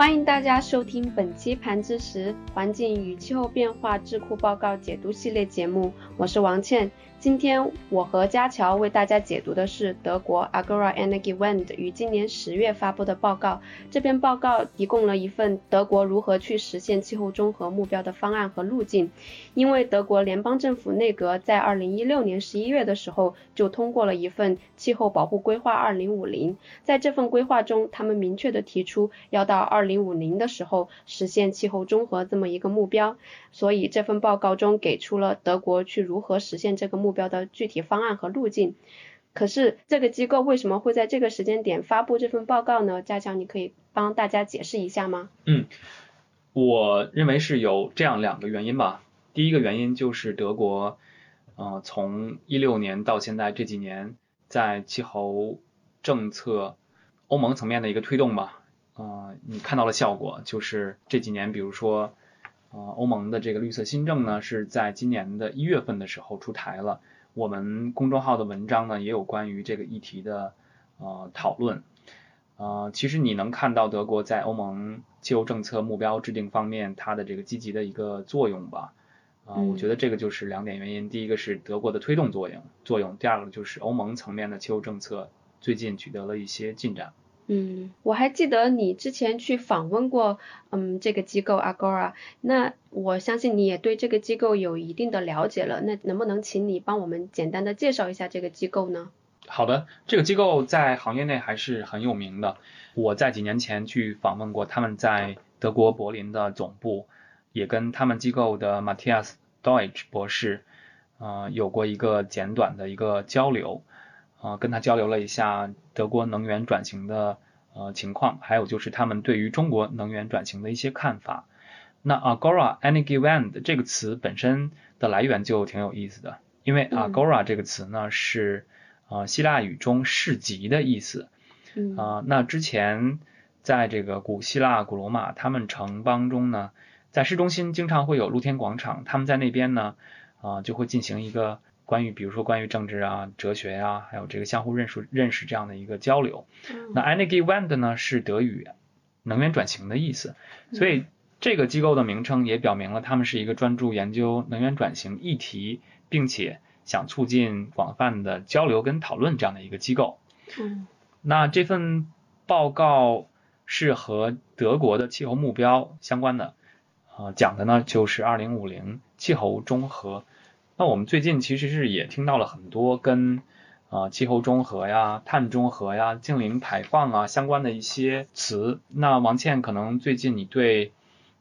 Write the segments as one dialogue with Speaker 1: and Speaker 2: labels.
Speaker 1: 欢迎大家收听本期《盘知识：环境与气候变化智库报告解读》系列节目，我是王倩。今天我和佳乔为大家解读的是德国 Agora Energy Wende 于今年十月发布的报告。这篇报告提供了一份德国如何去实现气候中和目标的方案和路径。因为德国联邦政府内阁在二零一六年十一月的时候就通过了一份气候保护规划二零五零，在这份规划中，他们明确的提出要到二零零五零的时候实现气候中和这么一个目标。所以这份报告中给出了德国去如何实现这个目标的具体方案和路径。可是这个机构为什么会在这个时间点发布这份报告呢？加强，你可以帮大家解释一下吗？
Speaker 2: 嗯，我认为是有这样两个原因吧。第一个原因就是德国，呃，从一六年到现在这几年，在气候政策欧盟层面的一个推动吧，呃，你看到了效果，就是这几年，比如说。呃，欧盟的这个绿色新政呢，是在今年的一月份的时候出台了。我们公众号的文章呢，也有关于这个议题的呃讨论。呃，其实你能看到德国在欧盟气候政策目标制定方面，它的这个积极的一个作用吧。啊，我觉得这个就是两点原因。第一个是德国的推动作用作用，第二个就是欧盟层面的气候政策最近取得了一些进展。
Speaker 1: 嗯，我还记得你之前去访问过，嗯，这个机构 Agora，那我相信你也对这个机构有一定的了解了，那能不能请你帮我们简单的介绍一下这个机构呢？
Speaker 2: 好的，这个机构在行业内还是很有名的，我在几年前去访问过他们在德国柏林的总部，也跟他们机构的 Matthias Deutsch 博士，呃，有过一个简短的一个交流。啊，跟他交流了一下德国能源转型的呃情况，还有就是他们对于中国能源转型的一些看法。那 Agora Energy Wende 这个词本身的来源就挺有意思的，因为 Agora 这个词呢是呃希腊语中市集的意思。啊，那之前在这个古希腊、古罗马他们城邦中呢，在市中心经常会有露天广场，他们在那边呢啊就会进行一个。关于比如说关于政治啊、哲学呀，还有这个相互认识认识这样的一个交流。那 Energy Wende 呢是德语能源转型的意思，所以这个机构的名称也表明了他们是一个专注研究能源转型议题，并且想促进广泛的交流跟讨论这样的一个机构。
Speaker 1: 嗯，
Speaker 2: 那这份报告是和德国的气候目标相关的，啊，讲的呢就是二零五零气候中和。那我们最近其实是也听到了很多跟啊气候中和呀、碳中和呀、净零排放啊相关的一些词。那王倩可能最近你对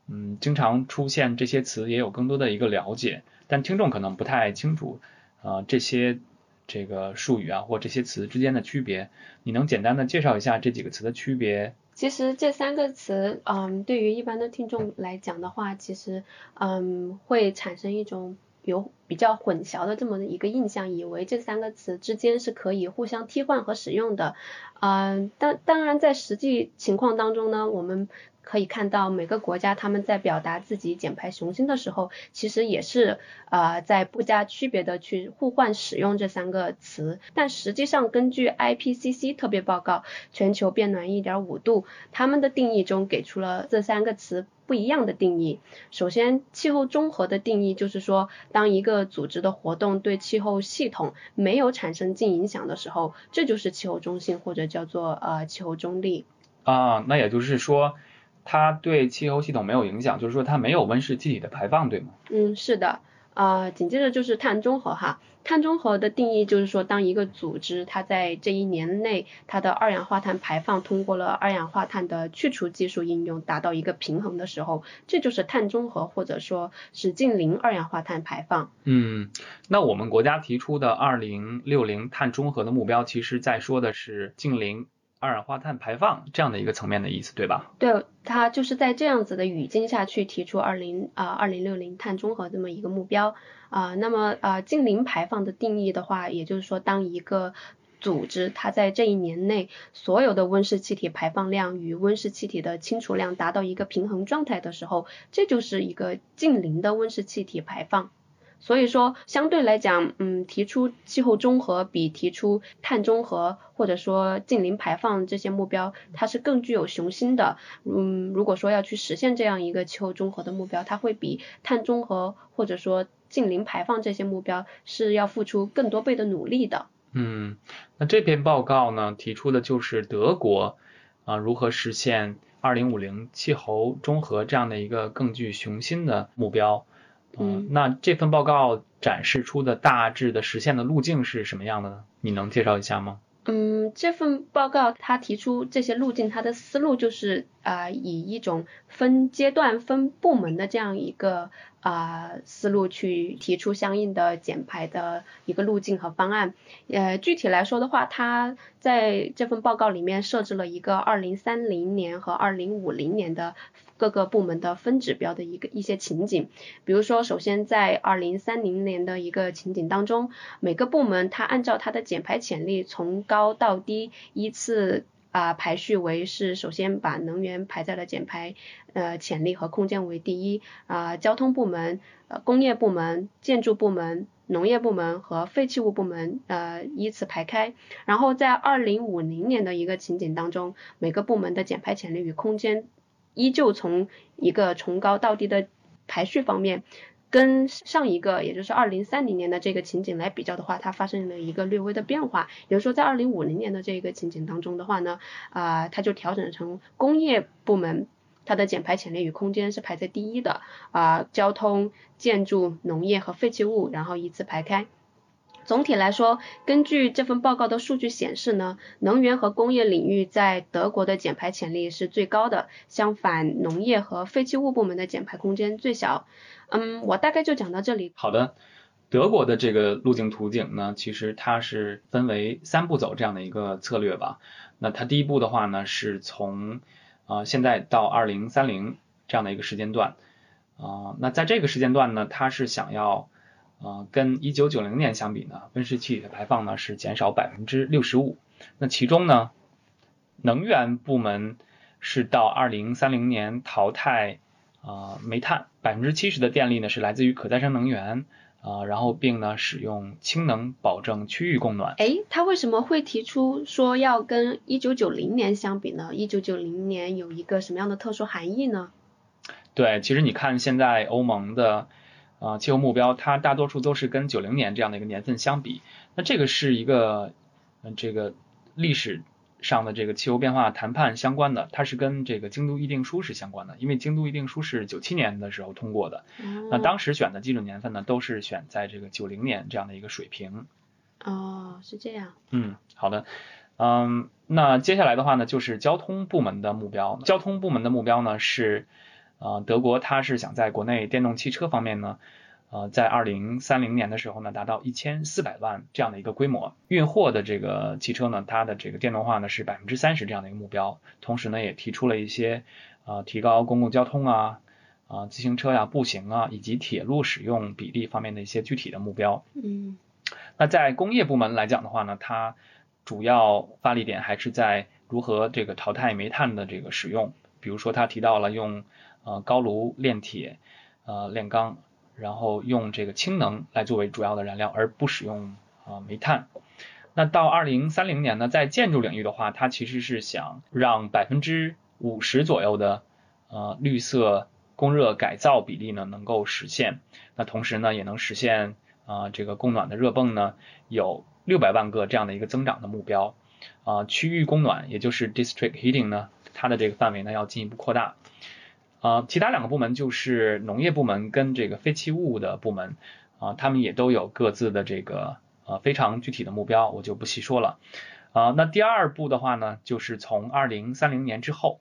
Speaker 2: 嗯经常出现这些词也有更多的一个了解，但听众可能不太清楚啊这些这个术语啊或这些词之间的区别。你能简单的介绍一下这几个词的区别？
Speaker 1: 其实这三个词，嗯，对于一般的听众来讲的话，其实嗯会产生一种。有比较混淆的这么一个印象，以为这三个词之间是可以互相替换和使用的，嗯，当当然在实际情况当中呢，我们可以看到每个国家他们在表达自己减排雄心的时候，其实也是呃在不加区别的去互换使用这三个词，但实际上根据 IPCC 特别报告全球变暖一点五度，他们的定义中给出了这三个词。不一样的定义。首先，气候综合的定义就是说，当一个组织的活动对气候系统没有产生净影响的时候，这就是气候中性或者叫做呃气候中立。
Speaker 2: 啊，那也就是说，它对气候系统没有影响，就是说它没有温室气体的排放，对吗？
Speaker 1: 嗯，是的。啊，紧接着就是碳中和哈。碳中和的定义就是说，当一个组织它在这一年内，它的二氧化碳排放通过了二氧化碳的去除技术应用，达到一个平衡的时候，这就是碳中和，或者说是近零二氧化碳排放。
Speaker 2: 嗯，那我们国家提出的二零六零碳中和的目标，其实在说的是近零。二氧化碳排放这样的一个层面的意思，对吧？
Speaker 1: 对，它就是在这样子的语境下去提出二零啊二零六零碳中和这么一个目标啊。那么啊近零排放的定义的话，也就是说，当一个组织它在这一年内所有的温室气体排放量与温室气体的清除量达到一个平衡状态的时候，这就是一个近零的温室气体排放。所以说，相对来讲，嗯，提出气候中和比提出碳中和或者说近零排放这些目标，它是更具有雄心的。嗯，如果说要去实现这样一个气候中和的目标，它会比碳中和或者说近零排放这些目标是要付出更多倍的努力的。
Speaker 2: 嗯，那这篇报告呢，提出的就是德国啊如何实现二零五零气候中和这样的一个更具雄心的目标。嗯，那这份报告展示出的大致的实现的路径是什么样的呢？你能介绍一下吗？
Speaker 1: 嗯，这份报告它提出这些路径，它的思路就是啊，以一种分阶段、分部门的这样一个啊思路去提出相应的减排的一个路径和方案。呃，具体来说的话，它在这份报告里面设置了一个二零三零年和二零五零年的。各个部门的分指标的一个一些情景，比如说，首先在二零三零年的一个情景当中，每个部门它按照它的减排潜力从高到低依次啊排序为是，首先把能源排在了减排呃潜力和空间为第一啊，交通部门、呃工业部门、建筑部门、农业部门和废弃物部门呃依次排开，然后在二零五零年的一个情景当中，每个部门的减排潜力与空间。依旧从一个从高到低的排序方面，跟上一个也就是二零三零年的这个情景来比较的话，它发生了一个略微的变化。比如说在二零五零年的这个情景当中的话呢，啊，它就调整成工业部门它的减排潜力与空间是排在第一的，啊，交通、建筑、农业和废弃物然后依次排开。总体来说，根据这份报告的数据显示呢，能源和工业领域在德国的减排潜力是最高的，相反，农业和废弃物部门的减排空间最小。嗯，我大概就讲到这里。
Speaker 2: 好的，德国的这个路径图景呢，其实它是分为三步走这样的一个策略吧。那它第一步的话呢，是从啊现在到二零三零这样的一个时间段啊，那在这个时间段呢，它是想要。啊，跟一九九零年相比呢，温室气体的排放呢是减少百分之六十五。那其中呢，能源部门是到二零三零年淘汰啊煤炭，百分之七十的电力呢是来自于可再生能源啊，然后并呢使用氢能保证区域供暖。
Speaker 1: 哎，他为什么会提出说要跟一九九零年相比呢？一九九零年有一个什么样的特殊含义呢？
Speaker 2: 对，其实你看现在欧盟的。啊，气候目标它大多数都是跟九零年这样的一个年份相比，那这个是一个嗯这个历史上的这个气候变化谈判相关的，它是跟这个京都议定书是相关的，因为京都议定书是九七年的时候通过的，那当时选的基准年份呢都是选在这个九零年这样的一个水平。
Speaker 1: 哦，是这样。
Speaker 2: 嗯，好的，嗯，那接下来的话呢就是交通部门的目标，交通部门的目标呢是。啊，德国它是想在国内电动汽车方面呢，呃，在二零三零年的时候呢，达到一千四百万这样的一个规模。运货的这个汽车呢，它的这个电动化呢是百分之三十这样的一个目标。同时呢，也提出了一些啊，提高公共交通啊，啊，自行车呀、步行啊，以及铁路使用比例方面的一些具体的目标。
Speaker 1: 嗯。
Speaker 2: 那在工业部门来讲的话呢，它主要发力点还是在如何这个淘汰煤炭的这个使用。比如说，他提到了用呃高炉炼铁，呃炼钢，然后用这个氢能来作为主要的燃料，而不使用啊煤炭。那到二零三零年呢，在建筑领域的话，它其实是想让百分之五十左右的呃绿色供热改造比例呢能够实现。那同时呢，也能实现啊这个供暖的热泵呢有六百万个这样的一个增长的目标。啊区域供暖，也就是 district heating 呢。它的这个范围呢要进一步扩大，啊，其他两个部门就是农业部门跟这个废弃物的部门，啊，他们也都有各自的这个呃非常具体的目标，我就不细说了，啊，那第二步的话呢，就是从二零三零年之后，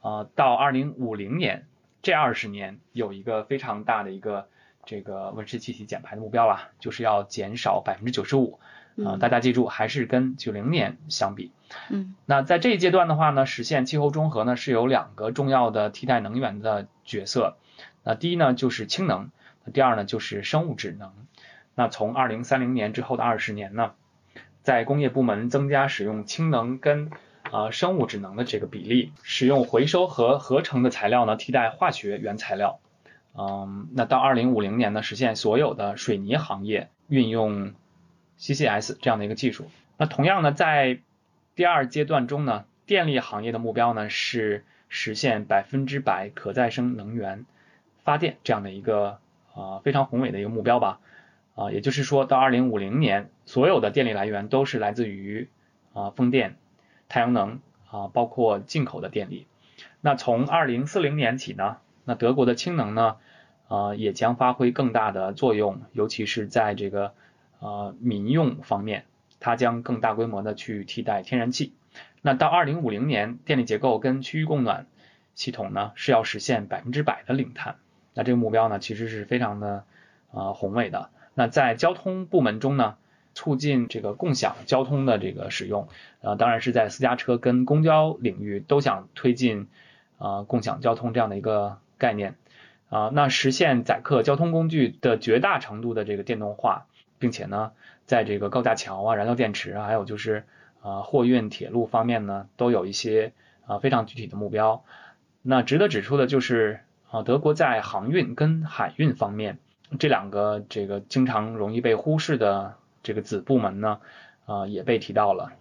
Speaker 2: 啊，到二零五零年这二十年有一个非常大的一个这个温室气体减排的目标吧，就是要减少百分之九十五。啊，大家记住，还是跟九零年相比。
Speaker 1: 嗯，
Speaker 2: 那在这一阶段的话呢，实现气候中和呢，是有两个重要的替代能源的角色。那第一呢，就是氢能；那第二呢，就是生物质能。那从二零三零年之后的二十年呢，在工业部门增加使用氢能跟啊生物质能的这个比例，使用回收和合成的材料呢替代化学原材料。嗯，那到二零五零年呢，实现所有的水泥行业运用 CCS 这样的一个技术。那同样呢，在第二阶段中呢，电力行业的目标呢是实现百分之百可再生能源发电这样的一个啊非常宏伟的一个目标吧。啊，也就是说到二零五零年，所有的电力来源都是来自于啊风电、太阳能啊，包括进口的电力。那从二零四零年起呢，那德国的氢能呢，啊也将发挥更大的作用，尤其是在这个呃民用方面，它将更大规模的去替代天然气。那到二零五零年，电力结构跟区域供暖系统呢是要实现百分之百的零碳。那这个目标呢，其实是非常的啊宏伟的。那在交通部门中呢，促进这个共享交通的这个使用，呃，当然是在私家车跟公交领域都想推进啊共享交通这样的一个概念啊，那实现载客交通工具的绝大程度的这个电动化，并且呢，在这个高架桥啊、燃料电池啊，还有就是啊货运铁路方面呢，都有一些啊非常具体的目标。那值得指出的就是啊，德国在航运跟海运方面。这两个这个经常容易被忽视的这个子部门呢，啊也被提到了，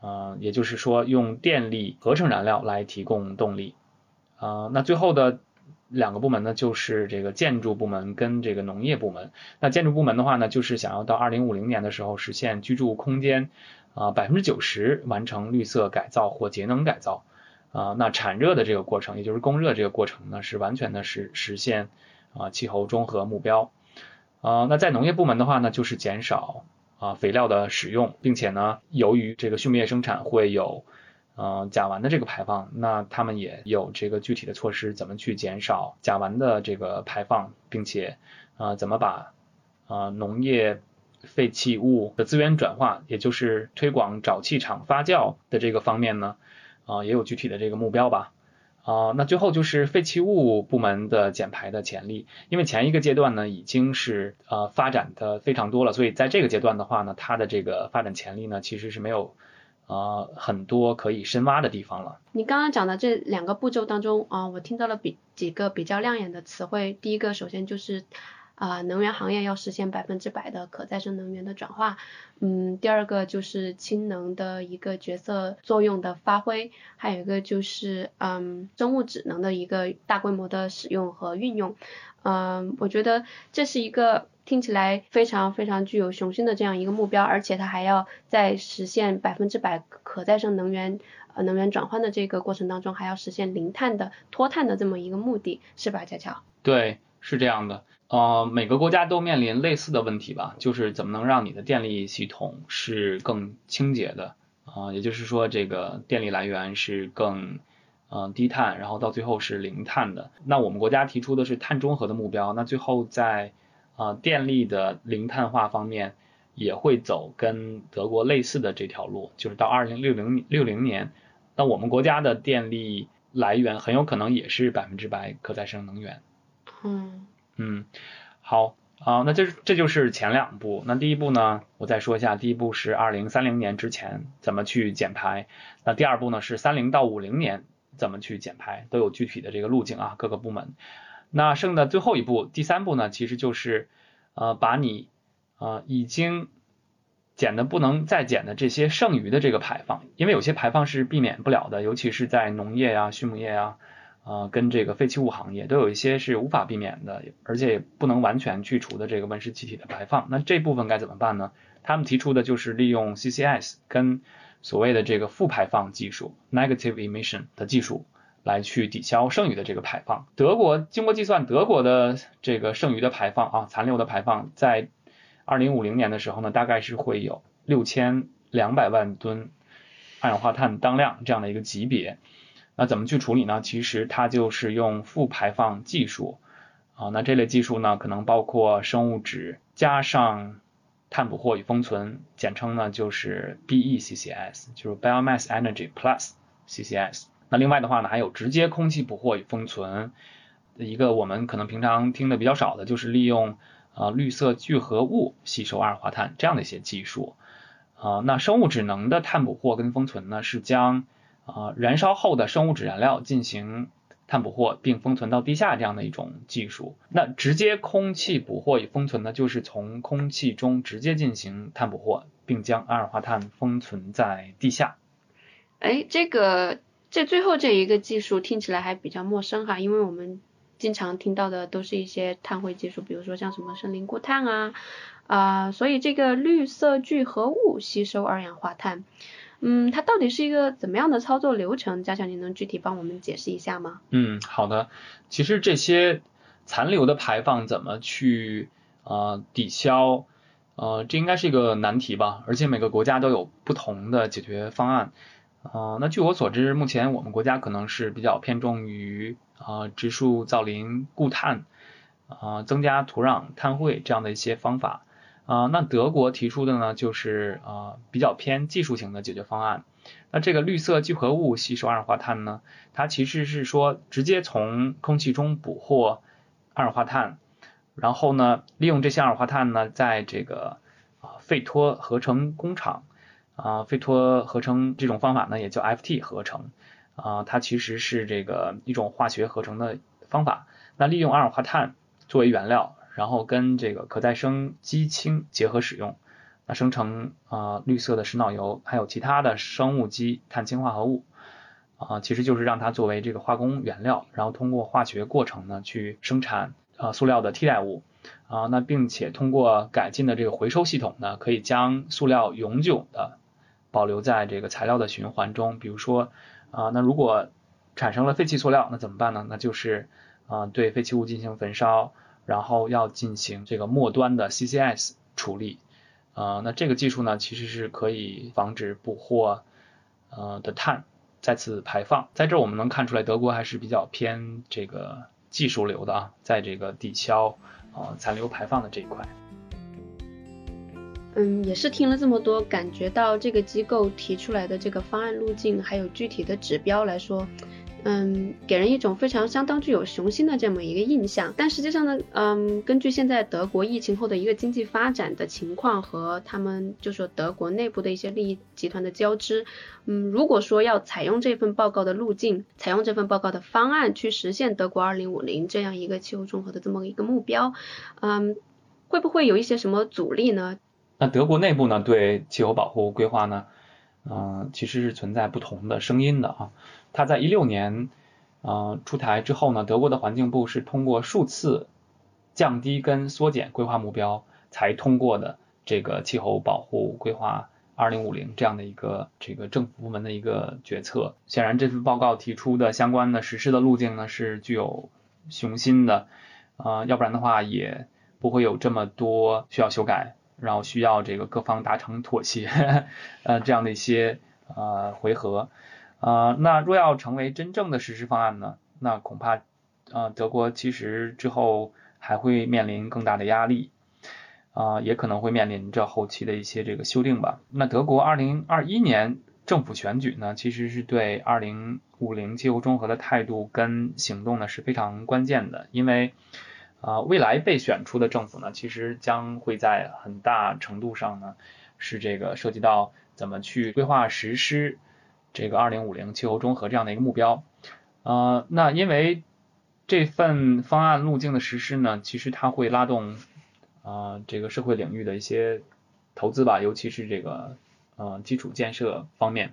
Speaker 2: 啊也就是说用电力合成燃料来提供动力，啊那最后的两个部门呢就是这个建筑部门跟这个农业部门。那建筑部门的话呢，就是想要到二零五零年的时候实现居住空间啊百分之九十完成绿色改造或节能改造，啊那产热的这个过程，也就是供热这个过程呢是完全的实实现。啊，气候中和目标，啊，那在农业部门的话呢，就是减少啊肥料的使用，并且呢，由于这个畜牧业生产会有呃甲烷的这个排放，那他们也有这个具体的措施，怎么去减少甲烷的这个排放，并且啊，怎么把啊农业废弃物的资源转化，也就是推广沼气厂发酵的这个方面呢，啊，也有具体的这个目标吧。啊，那最后就是废弃物部门的减排的潜力，因为前一个阶段呢已经是呃发展的非常多了，所以在这个阶段的话呢，它的这个发展潜力呢其实是没有呃很多可以深挖的地方了。
Speaker 1: 你刚刚讲的这两个步骤当中啊，我听到了比几个比较亮眼的词汇，第一个首先就是。啊，能源行业要实现百分之百的可再生能源的转化。嗯，第二个就是氢能的一个角色作用的发挥，还有一个就是嗯，生物质能的一个大规模的使用和运用。嗯，我觉得这是一个听起来非常非常具有雄心的这样一个目标，而且它还要在实现百分之百可再生能源呃能源转换的这个过程当中，还要实现零碳的脱碳的这么一个目的，是吧，佳乔？
Speaker 2: 对，是这样的。呃，每个国家都面临类似的问题吧，就是怎么能让你的电力系统是更清洁的啊，也就是说这个电力来源是更呃低碳，然后到最后是零碳的。那我们国家提出的是碳中和的目标，那最后在啊电力的零碳化方面也会走跟德国类似的这条路，就是到二零六零六零年，那我们国家的电力来源很有可能也是百分之百可再生能源。
Speaker 1: 嗯。
Speaker 2: 嗯，好啊，那这这就是前两步。那第一步呢，我再说一下，第一步是二零三零年之前怎么去减排。那第二步呢是三零到五零年怎么去减排，都有具体的这个路径啊，各个部门。那剩的最后一步，第三步呢，其实就是呃把你呃已经减的不能再减的这些剩余的这个排放，因为有些排放是避免不了的，尤其是在农业呀、畜牧业呀。啊，跟这个废弃物行业都有一些是无法避免的，而且也不能完全去除的这个温室气体的排放。那这部分该怎么办呢？他们提出的就是利用 CCS 跟所谓的这个负排放技术 （negative emission） 的技术来去抵消剩余的这个排放。德国经过计算，德国的这个剩余的排放啊，残留的排放，在二零五零年的时候呢，大概是会有六千两百万吨二氧化碳当量这样的一个级别。那怎么去处理呢？其实它就是用负排放技术啊，那这类技术呢，可能包括生物质加上碳捕获与封存，简称呢就是 BECCS，就是 Biomass Energy Plus CCS。那另外的话呢，还有直接空气捕获与封存，一个我们可能平常听的比较少的，就是利用啊绿色聚合物吸收二氧化碳这样的一些技术啊。那生物质能的碳捕获跟封存呢，是将啊，燃烧后的生物质燃料进行碳捕获并封存到地下这样的一种技术。那直接空气捕获与封存呢，就是从空气中直接进行碳捕获，并将二氧化碳封存在地下。
Speaker 1: 哎，这个这最后这一个技术听起来还比较陌生哈，因为我们经常听到的都是一些碳汇技术，比如说像什么生灵固碳啊啊，所以这个绿色聚合物吸收二氧化碳。嗯，它到底是一个怎么样的操作流程？嘉强，你能具体帮我们解释一下吗？
Speaker 2: 嗯，好的。其实这些残留的排放怎么去呃抵消，呃，这应该是一个难题吧。而且每个国家都有不同的解决方案。呃，那据我所知，目前我们国家可能是比较偏重于啊植树造林、固碳啊增加土壤碳汇这样的一些方法。啊，那德国提出的呢，就是啊比较偏技术型的解决方案。那这个绿色聚合物吸收二氧化碳呢，它其实是说直接从空气中捕获二氧化碳，然后呢，利用这些二氧化碳呢，在这个啊费托合成工厂啊费托合成这种方法呢，也叫 FT 合成啊，它其实是这个一种化学合成的方法。那利用二氧化碳作为原料。然后跟这个可再生基氢结合使用，那生成啊绿色的石脑油，还有其他的生物基碳氢化合物啊，其实就是让它作为这个化工原料，然后通过化学过程呢去生产啊塑料的替代物啊，那并且通过改进的这个回收系统呢，可以将塑料永久的保留在这个材料的循环中。比如说啊，那如果产生了废弃塑料，那怎么办呢？那就是啊对废弃物进行焚烧。然后要进行这个末端的 CCS 处理，呃，那这个技术呢，其实是可以防止捕获呃的碳再次排放。在这我们能看出来，德国还是比较偏这个技术流的啊，在这个抵消啊残留排放的这一块。
Speaker 1: 嗯，也是听了这么多，感觉到这个机构提出来的这个方案路径，还有具体的指标来说。嗯，给人一种非常相当具有雄心的这么一个印象。但实际上呢，嗯，根据现在德国疫情后的一个经济发展的情况和他们就说德国内部的一些利益集团的交织，嗯，如果说要采用这份报告的路径，采用这份报告的方案去实现德国二零五零这样一个气候综合的这么一个目标，嗯，会不会有一些什么阻力呢？
Speaker 2: 那德国内部呢，对气候保护规划呢，嗯，其实是存在不同的声音的啊。它在一六年，呃出台之后呢，德国的环境部是通过数次降低跟缩减规划目标，才通过的这个气候保护规划二零五零这样的一个这个政府部门的一个决策。显然，这份报告提出的相关的实施的路径呢是具有雄心的，啊，要不然的话也不会有这么多需要修改，然后需要这个各方达成妥协，呃这样的一些呃回合。啊，那若要成为真正的实施方案呢？那恐怕，啊，德国其实之后还会面临更大的压力，啊，也可能会面临着后期的一些这个修订吧。那德国二零二一年政府选举呢，其实是对二零五零气候中和的态度跟行动呢是非常关键的，因为，啊，未来被选出的政府呢，其实将会在很大程度上呢，是这个涉及到怎么去规划实施。这个二零五零气候中和这样的一个目标，呃，那因为这份方案路径的实施呢，其实它会拉动啊这个社会领域的一些投资吧，尤其是这个呃基础建设方面，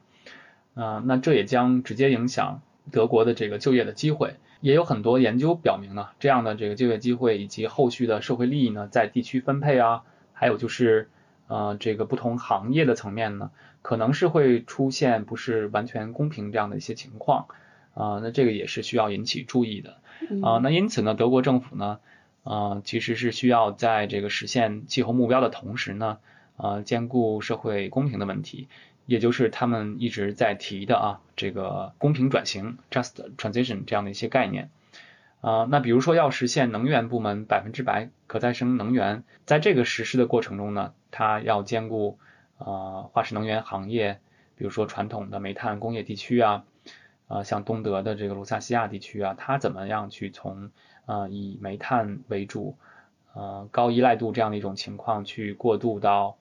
Speaker 2: 啊，那这也将直接影响德国的这个就业的机会。也有很多研究表明呢，这样的这个就业机会以及后续的社会利益呢，在地区分配啊，还有就是呃这个不同行业的层面呢。可能是会出现不是完全公平这样的一些情况，啊，那这个也是需要引起注意的，啊，那因此呢，德国政府呢，啊，其实是需要在这个实现气候目标的同时呢，呃，兼顾社会公平的问题，也就是他们一直在提的啊，这个公平转型 （just transition） 这样的一些概念，啊，那比如说要实现能源部门百分之百可再生能源，在这个实施的过程中呢，它要兼顾。啊，化石能源行业，比如说传统的煤炭工业地区啊，啊，像东德的这个卢萨西亚地区啊，它怎么样去从啊以煤炭为主，呃高依赖度这样的一种情况去过渡到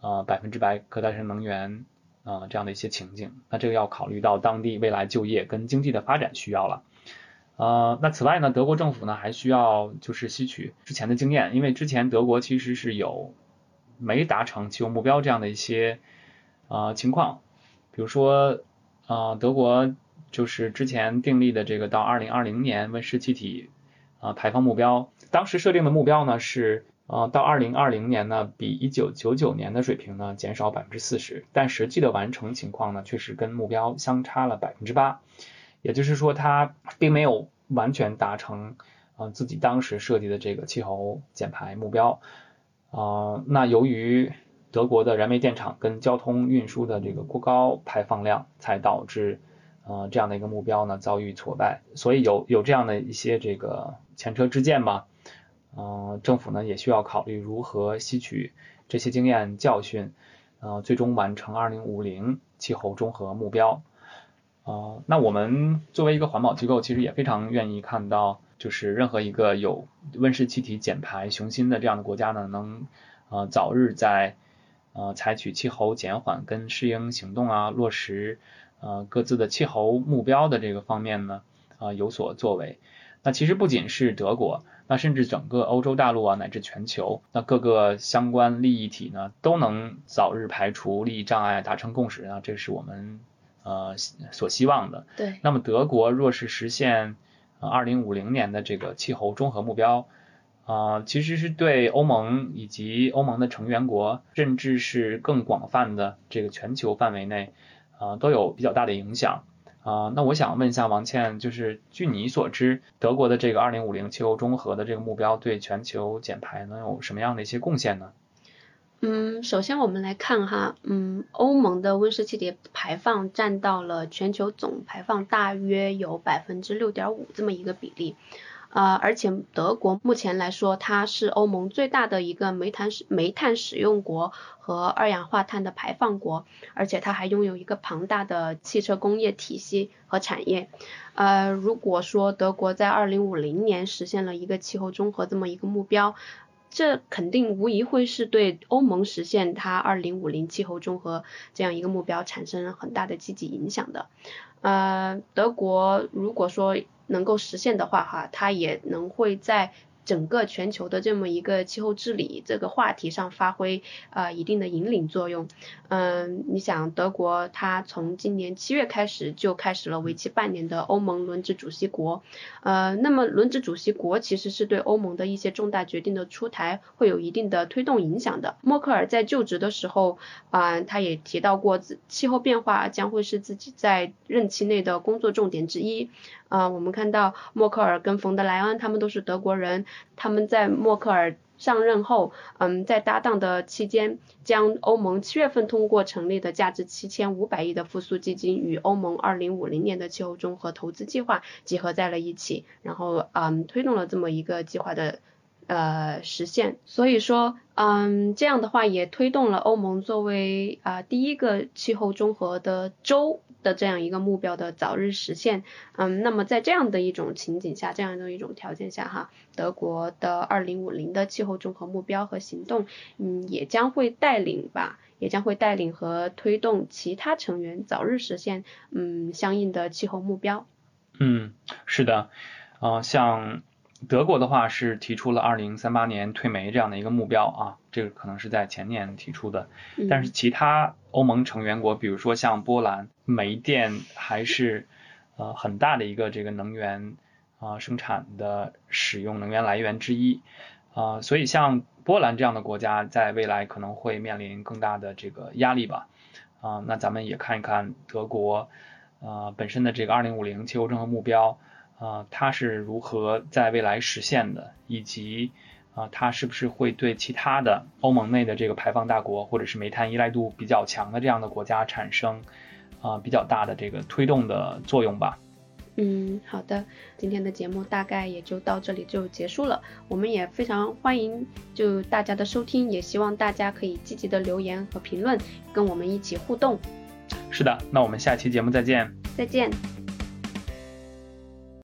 Speaker 2: 啊百分之百可再生能源啊这样的一些情景？那这个要考虑到当地未来就业跟经济的发展需要了。呃，那此外呢，德国政府呢还需要就是吸取之前的经验，因为之前德国其实是有没达成气候目标这样的一些呃情况，比如说呃德国就是之前订立的这个到二零二零年温室气体啊排放目标，当时设定的目标呢是呃到二零二零年呢比一九九九年的水平呢减少百分之四十，但实际的完成情况呢确实跟目标相差了百分之八。也就是说，它并没有完全达成呃自己当时设计的这个气候减排目标啊。那由于德国的燃煤电厂跟交通运输的这个过高排放量，才导致呃这样的一个目标呢遭遇挫败。所以有有这样的一些这个前车之鉴吧。嗯，政府呢也需要考虑如何吸取这些经验教训，呃，最终完成二零五零气候中和目标。啊，那我们作为一个环保机构，其实也非常愿意看到，就是任何一个有温室气体减排雄心的这样的国家呢，能呃早日在呃采取气候减缓跟适应行动啊，落实呃各自的气候目标的这个方面呢啊有所作为。那其实不仅是德国，那甚至整个欧洲大陆啊，乃至全球，那各个相关利益体呢，都能早日排除利益障碍，达成共识啊，这是我们。呃，所希望的。
Speaker 1: 对。
Speaker 2: 那么德国若是实现二零五零年的这个气候中和目标，啊，其实是对欧盟以及欧盟的成员国，甚至是更广泛的这个全球范围内，啊，都有比较大的影响。啊，那我想问一下王倩，就是据你所知，德国的这个二零五零气候中和的这个目标，对全球减排能有什么样的一些贡献呢？
Speaker 1: 嗯，首先我们来看哈，嗯，欧盟的温室气体排放占到了全球总排放大约有百分之六点五这么一个比例，呃，而且德国目前来说，它是欧盟最大的一个煤炭使煤炭使用国和二氧化碳的排放国，而且它还拥有一个庞大的汽车工业体系和产业，呃，如果说德国在二零五零年实现了一个气候中和这么一个目标。这肯定无疑会是对欧盟实现它二零五零气候中和这样一个目标产生很大的积极影响的。呃，德国如果说能够实现的话，哈，它也能会在。整个全球的这么一个气候治理这个话题上发挥呃一定的引领作用，嗯，你想德国它从今年七月开始就开始了为期半年的欧盟轮值主席国，呃，那么轮值主席国其实是对欧盟的一些重大决定的出台会有一定的推动影响的。默克尔在就职的时候啊，他也提到过，气候变化将会是自己在任期内的工作重点之一。啊，我们看到默克尔跟冯德莱恩他们都是德国人，他们在默克尔上任后，嗯，在搭档的期间，将欧盟七月份通过成立的价值七千五百亿的复苏基金与欧盟二零五零年的气候综合投资计划结合在了一起，然后嗯，推动了这么一个计划的呃实现。所以说，嗯，这样的话也推动了欧盟作为啊第一个气候综合的州。的这样一个目标的早日实现，嗯，那么在这样的一种情景下，这样的一种条件下，哈，德国的二零五零的气候综合目标和行动，嗯，也将会带领吧，也将会带领和推动其他成员早日实现，嗯，相应的气候目标。
Speaker 2: 嗯，是的，啊，像。德国的话是提出了二零三八年退煤这样的一个目标啊，这个可能是在前年提出的。但是其他欧盟成员国，比如说像波兰，煤电还是呃很大的一个这个能源啊生产的使用能源来源之一啊，所以像波兰这样的国家，在未来可能会面临更大的这个压力吧啊。那咱们也看一看德国啊本身的这个二零五零气候政策目标。啊，它是如何在未来实现的，以及啊，它是不是会对其他的欧盟内的这个排放大国，或者是煤炭依赖度比较强的这样的国家产生啊比较大的这个推动的作用吧？
Speaker 1: 嗯，好的，今天的节目大概也就到这里就结束了。我们也非常欢迎就大家的收听，也希望大家可以积极的留言和评论，跟我们一起互动。
Speaker 2: 是的，那我们下期节目再见。
Speaker 1: 再见。